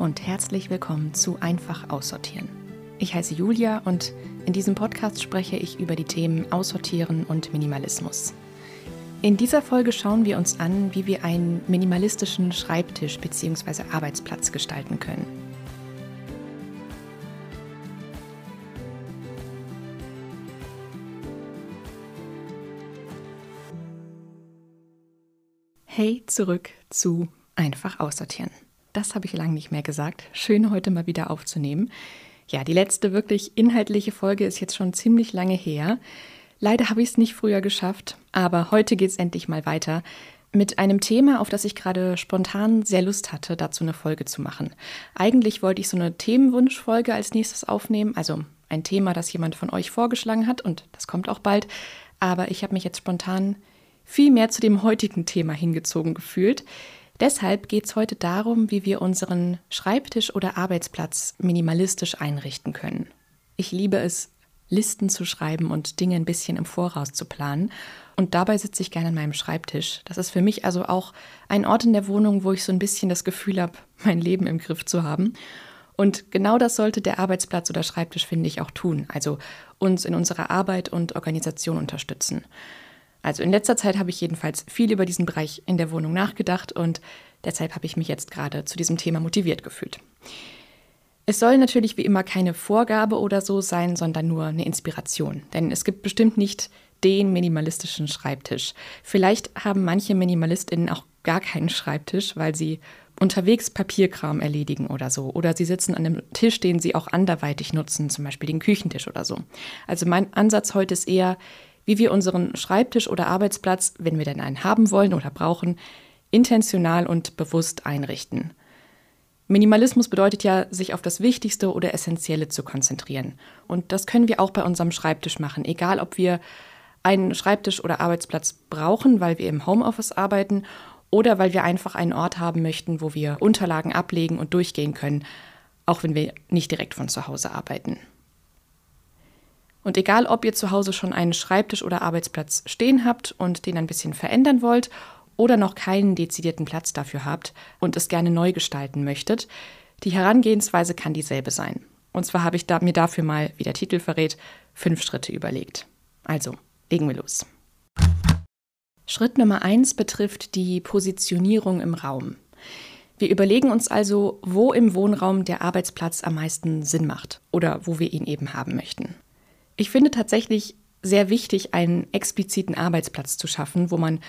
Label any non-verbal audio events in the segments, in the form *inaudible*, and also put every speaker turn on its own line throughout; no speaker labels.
und herzlich willkommen zu Einfach Aussortieren. Ich heiße Julia und in diesem Podcast spreche ich über die Themen Aussortieren und Minimalismus. In dieser Folge schauen wir uns an, wie wir einen minimalistischen Schreibtisch bzw. Arbeitsplatz gestalten können. Hey, zurück zu Einfach Aussortieren. Das habe ich lange nicht mehr gesagt. Schön heute mal wieder aufzunehmen. Ja, die letzte wirklich inhaltliche Folge ist jetzt schon ziemlich lange her. Leider habe ich es nicht früher geschafft, aber heute geht es endlich mal weiter mit einem Thema, auf das ich gerade spontan sehr Lust hatte, dazu eine Folge zu machen. Eigentlich wollte ich so eine Themenwunschfolge als nächstes aufnehmen, also ein Thema, das jemand von euch vorgeschlagen hat und das kommt auch bald. Aber ich habe mich jetzt spontan viel mehr zu dem heutigen Thema hingezogen gefühlt. Deshalb geht es heute darum, wie wir unseren Schreibtisch oder Arbeitsplatz minimalistisch einrichten können. Ich liebe es, Listen zu schreiben und Dinge ein bisschen im Voraus zu planen. Und dabei sitze ich gerne an meinem Schreibtisch. Das ist für mich also auch ein Ort in der Wohnung, wo ich so ein bisschen das Gefühl habe, mein Leben im Griff zu haben. Und genau das sollte der Arbeitsplatz oder Schreibtisch, finde ich, auch tun. Also uns in unserer Arbeit und Organisation unterstützen. Also in letzter Zeit habe ich jedenfalls viel über diesen Bereich in der Wohnung nachgedacht und deshalb habe ich mich jetzt gerade zu diesem Thema motiviert gefühlt. Es soll natürlich wie immer keine Vorgabe oder so sein, sondern nur eine Inspiration. Denn es gibt bestimmt nicht den minimalistischen Schreibtisch. Vielleicht haben manche Minimalistinnen auch gar keinen Schreibtisch, weil sie unterwegs Papierkram erledigen oder so. Oder sie sitzen an einem Tisch, den sie auch anderweitig nutzen, zum Beispiel den Küchentisch oder so. Also mein Ansatz heute ist eher, wie wir unseren Schreibtisch oder Arbeitsplatz, wenn wir denn einen haben wollen oder brauchen, intentional und bewusst einrichten. Minimalismus bedeutet ja, sich auf das Wichtigste oder Essentielle zu konzentrieren. Und das können wir auch bei unserem Schreibtisch machen, egal ob wir einen Schreibtisch oder Arbeitsplatz brauchen, weil wir im Homeoffice arbeiten oder weil wir einfach einen Ort haben möchten, wo wir Unterlagen ablegen und durchgehen können, auch wenn wir nicht direkt von zu Hause arbeiten. Und egal, ob ihr zu Hause schon einen Schreibtisch oder Arbeitsplatz stehen habt und den ein bisschen verändern wollt oder noch keinen dezidierten Platz dafür habt und es gerne neu gestalten möchtet, die Herangehensweise kann dieselbe sein. Und zwar habe ich da, mir dafür mal, wie der Titel verrät, fünf Schritte überlegt. Also, legen wir los. Schritt Nummer eins betrifft die Positionierung im Raum. Wir überlegen uns also, wo im Wohnraum der Arbeitsplatz am meisten Sinn macht oder wo wir ihn eben haben möchten. Ich finde tatsächlich sehr wichtig, einen expliziten Arbeitsplatz zu schaffen, wo man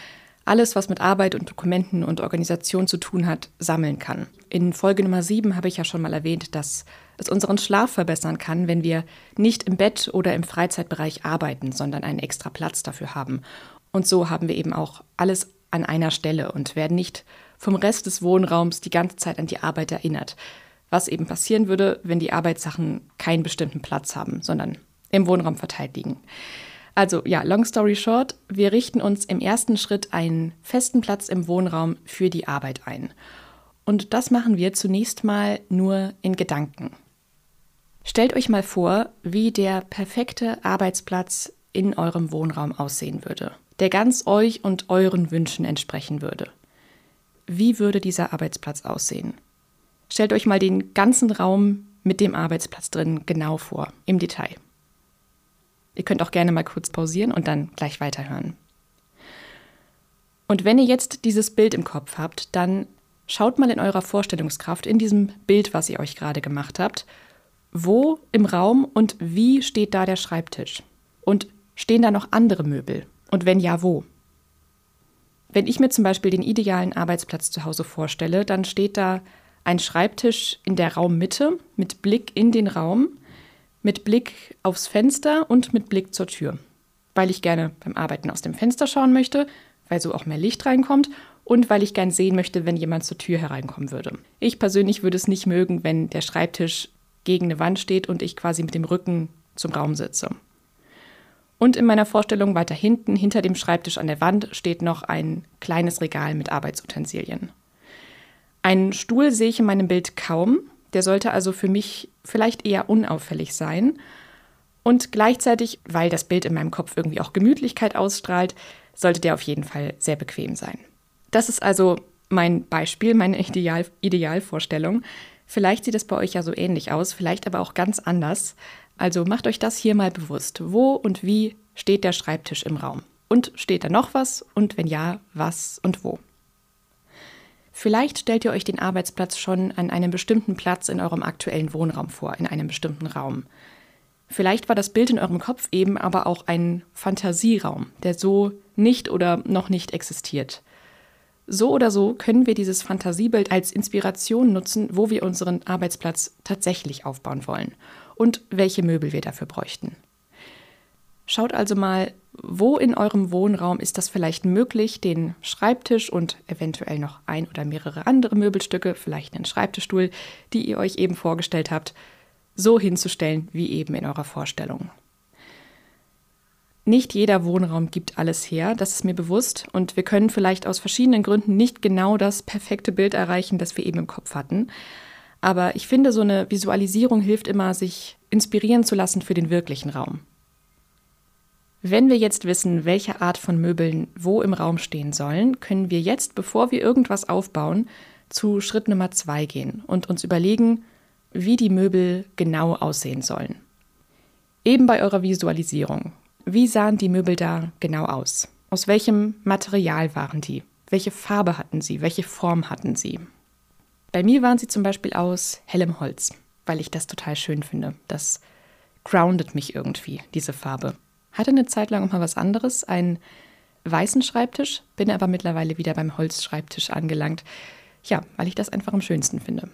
alles, was mit Arbeit und Dokumenten und Organisation zu tun hat, sammeln kann. In Folge Nummer 7 habe ich ja schon mal erwähnt, dass es unseren Schlaf verbessern kann, wenn wir nicht im Bett oder im Freizeitbereich arbeiten, sondern einen extra Platz dafür haben. Und so haben wir eben auch alles an einer Stelle und werden nicht vom Rest des Wohnraums die ganze Zeit an die Arbeit erinnert. Was eben passieren würde, wenn die Arbeitssachen keinen bestimmten Platz haben, sondern im Wohnraum verteilt liegen. Also ja, long story short, wir richten uns im ersten Schritt einen festen Platz im Wohnraum für die Arbeit ein. Und das machen wir zunächst mal nur in Gedanken. Stellt euch mal vor, wie der perfekte Arbeitsplatz in eurem Wohnraum aussehen würde, der ganz euch und euren Wünschen entsprechen würde. Wie würde dieser Arbeitsplatz aussehen? Stellt euch mal den ganzen Raum mit dem Arbeitsplatz drin genau vor, im Detail. Ihr könnt auch gerne mal kurz pausieren und dann gleich weiterhören. Und wenn ihr jetzt dieses Bild im Kopf habt, dann schaut mal in eurer Vorstellungskraft, in diesem Bild, was ihr euch gerade gemacht habt, wo im Raum und wie steht da der Schreibtisch? Und stehen da noch andere Möbel? Und wenn ja, wo? Wenn ich mir zum Beispiel den idealen Arbeitsplatz zu Hause vorstelle, dann steht da ein Schreibtisch in der Raummitte mit Blick in den Raum mit Blick aufs Fenster und mit Blick zur Tür. Weil ich gerne beim Arbeiten aus dem Fenster schauen möchte, weil so auch mehr Licht reinkommt und weil ich gern sehen möchte, wenn jemand zur Tür hereinkommen würde. Ich persönlich würde es nicht mögen, wenn der Schreibtisch gegen eine Wand steht und ich quasi mit dem Rücken zum Raum sitze. Und in meiner Vorstellung weiter hinten, hinter dem Schreibtisch an der Wand, steht noch ein kleines Regal mit Arbeitsutensilien. Einen Stuhl sehe ich in meinem Bild kaum, der sollte also für mich vielleicht eher unauffällig sein. Und gleichzeitig, weil das Bild in meinem Kopf irgendwie auch Gemütlichkeit ausstrahlt, sollte der auf jeden Fall sehr bequem sein. Das ist also mein Beispiel, meine Ideal Idealvorstellung. Vielleicht sieht es bei euch ja so ähnlich aus, vielleicht aber auch ganz anders. Also macht euch das hier mal bewusst. Wo und wie steht der Schreibtisch im Raum? Und steht da noch was? Und wenn ja, was und wo? Vielleicht stellt ihr euch den Arbeitsplatz schon an einem bestimmten Platz in eurem aktuellen Wohnraum vor, in einem bestimmten Raum. Vielleicht war das Bild in eurem Kopf eben aber auch ein Fantasieraum, der so nicht oder noch nicht existiert. So oder so können wir dieses Fantasiebild als Inspiration nutzen, wo wir unseren Arbeitsplatz tatsächlich aufbauen wollen und welche Möbel wir dafür bräuchten. Schaut also mal, wo in eurem Wohnraum ist das vielleicht möglich, den Schreibtisch und eventuell noch ein oder mehrere andere Möbelstücke, vielleicht einen Schreibtischstuhl, die ihr euch eben vorgestellt habt, so hinzustellen wie eben in eurer Vorstellung. Nicht jeder Wohnraum gibt alles her, das ist mir bewusst, und wir können vielleicht aus verschiedenen Gründen nicht genau das perfekte Bild erreichen, das wir eben im Kopf hatten. Aber ich finde, so eine Visualisierung hilft immer, sich inspirieren zu lassen für den wirklichen Raum. Wenn wir jetzt wissen, welche Art von Möbeln wo im Raum stehen sollen, können wir jetzt, bevor wir irgendwas aufbauen, zu Schritt Nummer zwei gehen und uns überlegen, wie die Möbel genau aussehen sollen. Eben bei eurer Visualisierung. Wie sahen die Möbel da genau aus? Aus welchem Material waren die? Welche Farbe hatten sie? Welche Form hatten sie? Bei mir waren sie zum Beispiel aus hellem Holz, weil ich das total schön finde. Das groundet mich irgendwie, diese Farbe. Hatte eine Zeit lang auch mal was anderes, einen weißen Schreibtisch, bin aber mittlerweile wieder beim Holzschreibtisch angelangt. Ja, weil ich das einfach am schönsten finde.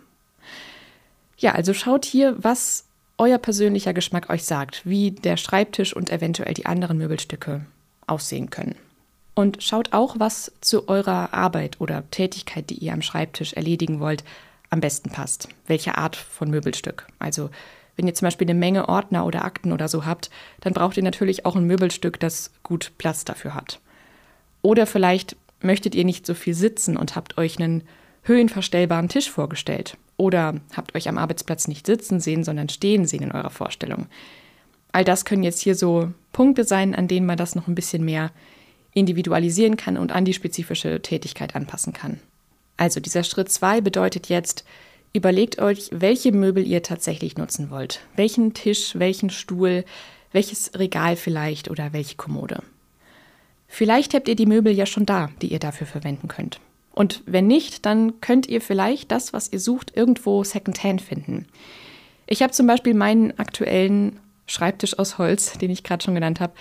Ja, also schaut hier, was euer persönlicher Geschmack euch sagt, wie der Schreibtisch und eventuell die anderen Möbelstücke aussehen können. Und schaut auch, was zu eurer Arbeit oder Tätigkeit, die ihr am Schreibtisch erledigen wollt, am besten passt. Welche Art von Möbelstück. Also wenn ihr zum Beispiel eine Menge Ordner oder Akten oder so habt, dann braucht ihr natürlich auch ein Möbelstück, das gut Platz dafür hat. Oder vielleicht möchtet ihr nicht so viel sitzen und habt euch einen höhenverstellbaren Tisch vorgestellt. Oder habt euch am Arbeitsplatz nicht sitzen sehen, sondern stehen sehen in eurer Vorstellung. All das können jetzt hier so Punkte sein, an denen man das noch ein bisschen mehr individualisieren kann und an die spezifische Tätigkeit anpassen kann. Also dieser Schritt 2 bedeutet jetzt, Überlegt euch, welche Möbel ihr tatsächlich nutzen wollt. Welchen Tisch, welchen Stuhl, welches Regal vielleicht oder welche Kommode. Vielleicht habt ihr die Möbel ja schon da, die ihr dafür verwenden könnt. Und wenn nicht, dann könnt ihr vielleicht das, was ihr sucht, irgendwo secondhand finden. Ich habe zum Beispiel meinen aktuellen Schreibtisch aus Holz, den ich gerade schon genannt habe,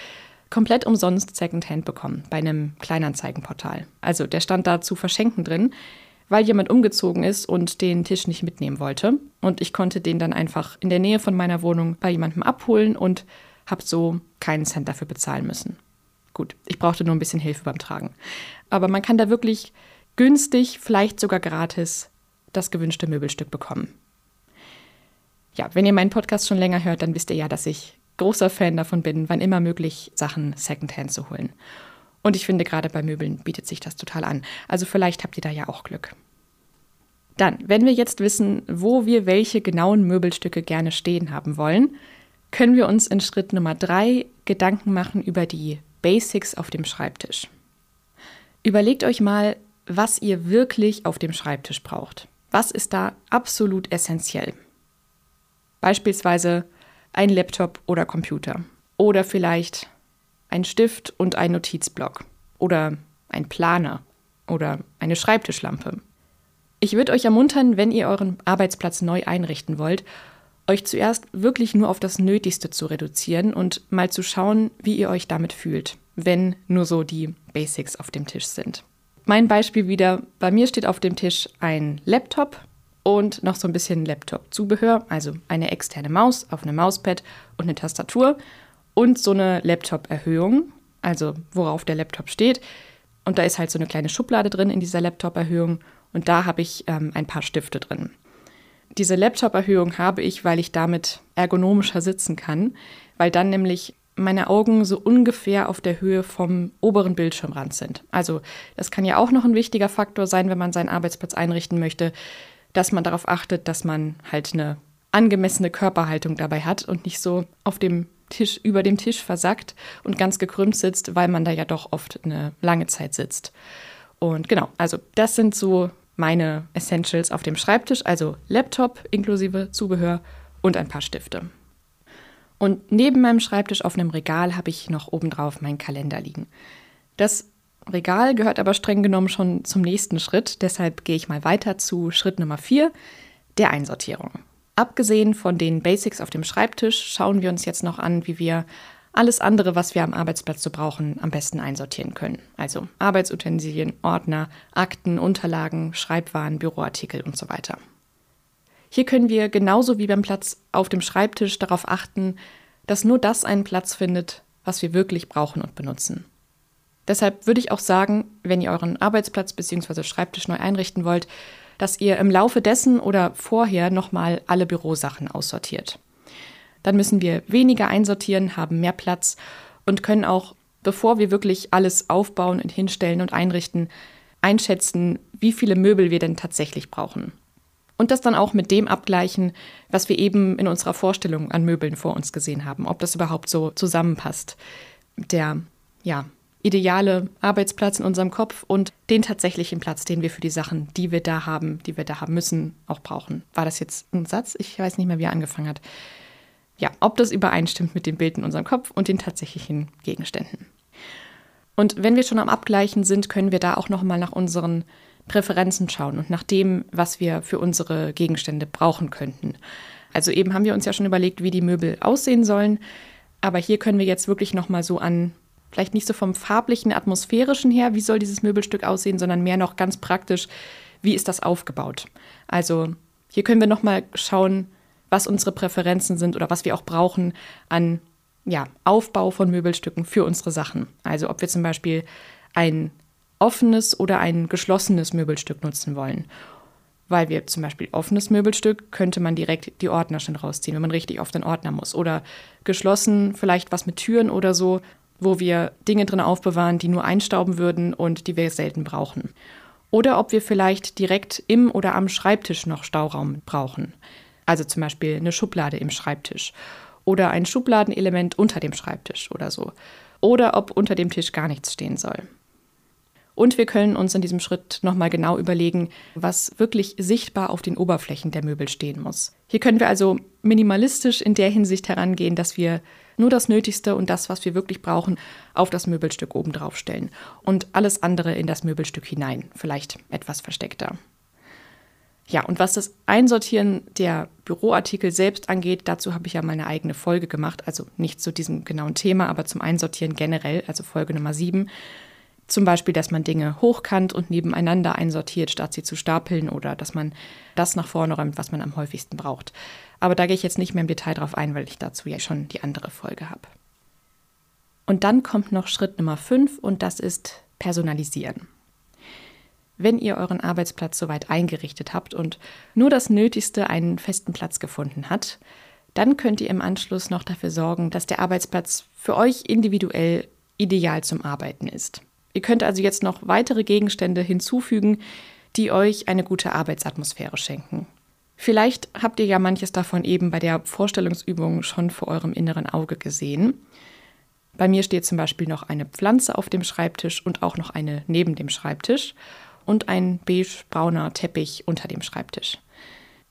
komplett umsonst secondhand bekommen bei einem Kleinanzeigenportal. Also der stand da zu verschenken drin weil jemand umgezogen ist und den Tisch nicht mitnehmen wollte. Und ich konnte den dann einfach in der Nähe von meiner Wohnung bei jemandem abholen und habe so keinen Cent dafür bezahlen müssen. Gut, ich brauchte nur ein bisschen Hilfe beim Tragen. Aber man kann da wirklich günstig, vielleicht sogar gratis, das gewünschte Möbelstück bekommen. Ja, wenn ihr meinen Podcast schon länger hört, dann wisst ihr ja, dass ich großer Fan davon bin, wann immer möglich, Sachen Secondhand zu holen. Und ich finde, gerade bei Möbeln bietet sich das total an. Also vielleicht habt ihr da ja auch Glück. Dann, wenn wir jetzt wissen, wo wir welche genauen Möbelstücke gerne stehen haben wollen, können wir uns in Schritt Nummer drei Gedanken machen über die Basics auf dem Schreibtisch. Überlegt euch mal, was ihr wirklich auf dem Schreibtisch braucht. Was ist da absolut essentiell? Beispielsweise ein Laptop oder Computer. Oder vielleicht ein Stift und ein Notizblock oder ein Planer oder eine Schreibtischlampe. Ich würde euch ermuntern, wenn ihr euren Arbeitsplatz neu einrichten wollt, euch zuerst wirklich nur auf das Nötigste zu reduzieren und mal zu schauen, wie ihr euch damit fühlt, wenn nur so die Basics auf dem Tisch sind. Mein Beispiel wieder, bei mir steht auf dem Tisch ein Laptop und noch so ein bisschen Laptop-Zubehör, also eine externe Maus auf einem Mauspad und eine Tastatur und so eine Laptop-Erhöhung, also worauf der Laptop steht. Und da ist halt so eine kleine Schublade drin in dieser Laptop-Erhöhung und da habe ich ähm, ein paar Stifte drin. Diese Laptop-Erhöhung habe ich, weil ich damit ergonomischer sitzen kann, weil dann nämlich meine Augen so ungefähr auf der Höhe vom oberen Bildschirmrand sind. Also das kann ja auch noch ein wichtiger Faktor sein, wenn man seinen Arbeitsplatz einrichten möchte, dass man darauf achtet, dass man halt eine angemessene Körperhaltung dabei hat und nicht so auf dem Tisch über dem Tisch versackt und ganz gekrümmt sitzt, weil man da ja doch oft eine lange Zeit sitzt. Und genau, also das sind so meine Essentials auf dem Schreibtisch, also Laptop inklusive Zubehör und ein paar Stifte. Und neben meinem Schreibtisch auf einem Regal habe ich noch obendrauf meinen Kalender liegen. Das Regal gehört aber streng genommen schon zum nächsten Schritt, deshalb gehe ich mal weiter zu Schritt Nummer 4, der Einsortierung. Abgesehen von den Basics auf dem Schreibtisch schauen wir uns jetzt noch an, wie wir alles andere, was wir am Arbeitsplatz so brauchen, am besten einsortieren können. Also Arbeitsutensilien, Ordner, Akten, Unterlagen, Schreibwaren, Büroartikel und so weiter. Hier können wir genauso wie beim Platz auf dem Schreibtisch darauf achten, dass nur das einen Platz findet, was wir wirklich brauchen und benutzen. Deshalb würde ich auch sagen, wenn ihr euren Arbeitsplatz bzw. Schreibtisch neu einrichten wollt, dass ihr im Laufe dessen oder vorher nochmal alle Bürosachen aussortiert. Dann müssen wir weniger einsortieren, haben mehr Platz und können auch, bevor wir wirklich alles aufbauen und hinstellen und einrichten, einschätzen, wie viele Möbel wir denn tatsächlich brauchen. Und das dann auch mit dem abgleichen, was wir eben in unserer Vorstellung an Möbeln vor uns gesehen haben, ob das überhaupt so zusammenpasst. Der ja, ideale Arbeitsplatz in unserem Kopf und den tatsächlichen Platz, den wir für die Sachen, die wir da haben, die wir da haben müssen, auch brauchen. War das jetzt ein Satz? Ich weiß nicht mehr, wie er angefangen hat. Ja, ob das übereinstimmt mit dem Bild in unserem Kopf und den tatsächlichen Gegenständen. Und wenn wir schon am Abgleichen sind, können wir da auch noch mal nach unseren Präferenzen schauen und nach dem, was wir für unsere Gegenstände brauchen könnten. Also eben haben wir uns ja schon überlegt, wie die Möbel aussehen sollen, aber hier können wir jetzt wirklich noch mal so an vielleicht nicht so vom farblichen, atmosphärischen her, wie soll dieses Möbelstück aussehen, sondern mehr noch ganz praktisch, wie ist das aufgebaut. Also hier können wir nochmal schauen, was unsere Präferenzen sind oder was wir auch brauchen an ja, Aufbau von Möbelstücken für unsere Sachen. Also ob wir zum Beispiel ein offenes oder ein geschlossenes Möbelstück nutzen wollen. Weil wir zum Beispiel offenes Möbelstück könnte man direkt die Ordner schon rausziehen, wenn man richtig auf den Ordner muss. Oder geschlossen, vielleicht was mit Türen oder so, wo wir Dinge drin aufbewahren, die nur einstauben würden und die wir selten brauchen. Oder ob wir vielleicht direkt im oder am Schreibtisch noch Stauraum brauchen. Also zum Beispiel eine Schublade im Schreibtisch oder ein Schubladenelement unter dem Schreibtisch oder so. Oder ob unter dem Tisch gar nichts stehen soll. Und wir können uns in diesem Schritt nochmal genau überlegen, was wirklich sichtbar auf den Oberflächen der Möbel stehen muss. Hier können wir also minimalistisch in der Hinsicht herangehen, dass wir nur das Nötigste und das, was wir wirklich brauchen, auf das Möbelstück oben drauf stellen und alles andere in das Möbelstück hinein, vielleicht etwas versteckter. Ja, und was das Einsortieren der Büroartikel selbst angeht, dazu habe ich ja mal eine eigene Folge gemacht, also nicht zu diesem genauen Thema, aber zum Einsortieren generell, also Folge Nummer 7. Zum Beispiel, dass man Dinge hochkant und nebeneinander einsortiert, statt sie zu stapeln oder dass man das nach vorne räumt, was man am häufigsten braucht. Aber da gehe ich jetzt nicht mehr im Detail drauf ein, weil ich dazu ja schon die andere Folge habe. Und dann kommt noch Schritt Nummer 5 und das ist Personalisieren. Wenn ihr euren Arbeitsplatz soweit eingerichtet habt und nur das Nötigste einen festen Platz gefunden hat, dann könnt ihr im Anschluss noch dafür sorgen, dass der Arbeitsplatz für euch individuell ideal zum Arbeiten ist. Ihr könnt also jetzt noch weitere Gegenstände hinzufügen, die euch eine gute Arbeitsatmosphäre schenken. Vielleicht habt ihr ja manches davon eben bei der Vorstellungsübung schon vor eurem inneren Auge gesehen. Bei mir steht zum Beispiel noch eine Pflanze auf dem Schreibtisch und auch noch eine neben dem Schreibtisch und ein beige-brauner Teppich unter dem Schreibtisch,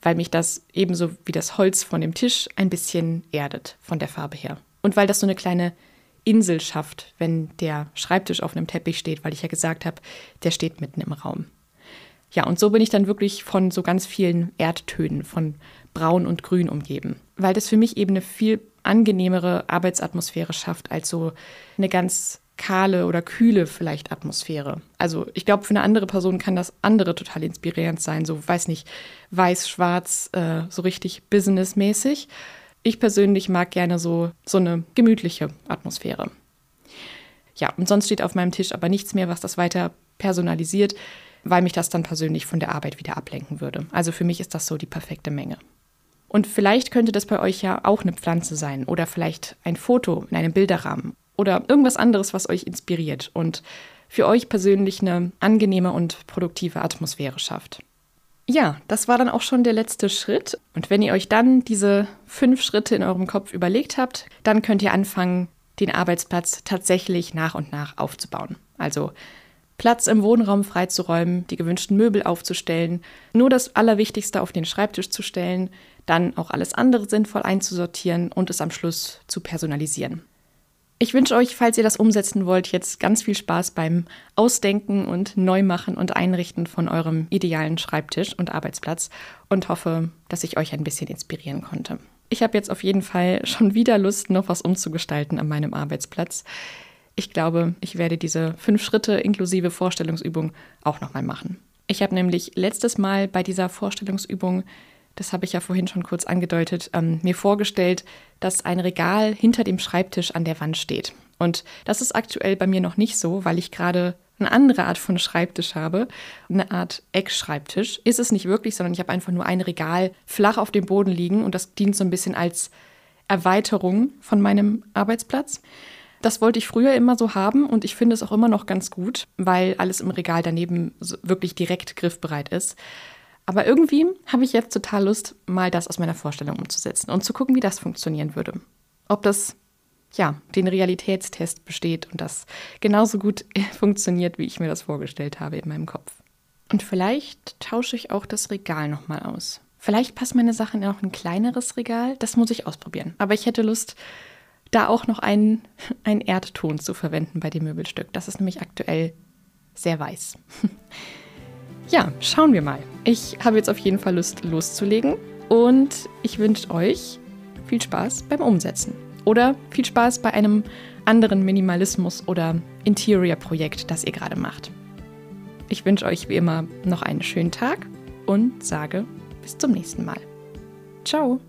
weil mich das ebenso wie das Holz von dem Tisch ein bisschen erdet von der Farbe her. Und weil das so eine kleine Insel schafft, wenn der Schreibtisch auf einem Teppich steht, weil ich ja gesagt habe, der steht mitten im Raum. Ja, und so bin ich dann wirklich von so ganz vielen Erdtönen, von Braun und Grün umgeben, weil das für mich eben eine viel angenehmere Arbeitsatmosphäre schafft als so eine ganz kahle oder kühle vielleicht Atmosphäre. Also ich glaube, für eine andere Person kann das andere total inspirierend sein, so weiß nicht, weiß, schwarz, äh, so richtig businessmäßig. Ich persönlich mag gerne so, so eine gemütliche Atmosphäre. Ja, und sonst steht auf meinem Tisch aber nichts mehr, was das weiter personalisiert, weil mich das dann persönlich von der Arbeit wieder ablenken würde. Also für mich ist das so die perfekte Menge. Und vielleicht könnte das bei euch ja auch eine Pflanze sein oder vielleicht ein Foto in einem Bilderrahmen oder irgendwas anderes, was euch inspiriert und für euch persönlich eine angenehme und produktive Atmosphäre schafft. Ja, das war dann auch schon der letzte Schritt. Und wenn ihr euch dann diese fünf Schritte in eurem Kopf überlegt habt, dann könnt ihr anfangen, den Arbeitsplatz tatsächlich nach und nach aufzubauen. Also Platz im Wohnraum freizuräumen, die gewünschten Möbel aufzustellen, nur das Allerwichtigste auf den Schreibtisch zu stellen, dann auch alles andere sinnvoll einzusortieren und es am Schluss zu personalisieren. Ich wünsche euch, falls ihr das umsetzen wollt, jetzt ganz viel Spaß beim Ausdenken und Neumachen und Einrichten von eurem idealen Schreibtisch und Arbeitsplatz und hoffe, dass ich euch ein bisschen inspirieren konnte. Ich habe jetzt auf jeden Fall schon wieder Lust, noch was umzugestalten an meinem Arbeitsplatz. Ich glaube, ich werde diese fünf Schritte inklusive Vorstellungsübung auch nochmal machen. Ich habe nämlich letztes Mal bei dieser Vorstellungsübung, das habe ich ja vorhin schon kurz angedeutet, ähm, mir vorgestellt, dass ein Regal hinter dem Schreibtisch an der Wand steht. Und das ist aktuell bei mir noch nicht so, weil ich gerade eine andere Art von Schreibtisch habe, eine Art Eckschreibtisch. Ist es nicht wirklich, sondern ich habe einfach nur ein Regal flach auf dem Boden liegen und das dient so ein bisschen als Erweiterung von meinem Arbeitsplatz. Das wollte ich früher immer so haben und ich finde es auch immer noch ganz gut, weil alles im Regal daneben wirklich direkt griffbereit ist. Aber irgendwie habe ich jetzt total Lust, mal das aus meiner Vorstellung umzusetzen und zu gucken, wie das funktionieren würde. Ob das ja den Realitätstest besteht und das genauso gut *laughs* funktioniert, wie ich mir das vorgestellt habe in meinem Kopf. Und vielleicht tausche ich auch das Regal nochmal aus. Vielleicht passt meine Sache in auch ein kleineres Regal. Das muss ich ausprobieren. Aber ich hätte Lust, da auch noch einen, *laughs* einen Erdton zu verwenden bei dem Möbelstück. Das ist nämlich aktuell sehr weiß. *laughs* ja, schauen wir mal. Ich habe jetzt auf jeden Fall Lust loszulegen und ich wünsche euch viel Spaß beim Umsetzen. Oder viel Spaß bei einem anderen Minimalismus- oder Interior-Projekt, das ihr gerade macht. Ich wünsche euch wie immer noch einen schönen Tag und sage bis zum nächsten Mal. Ciao!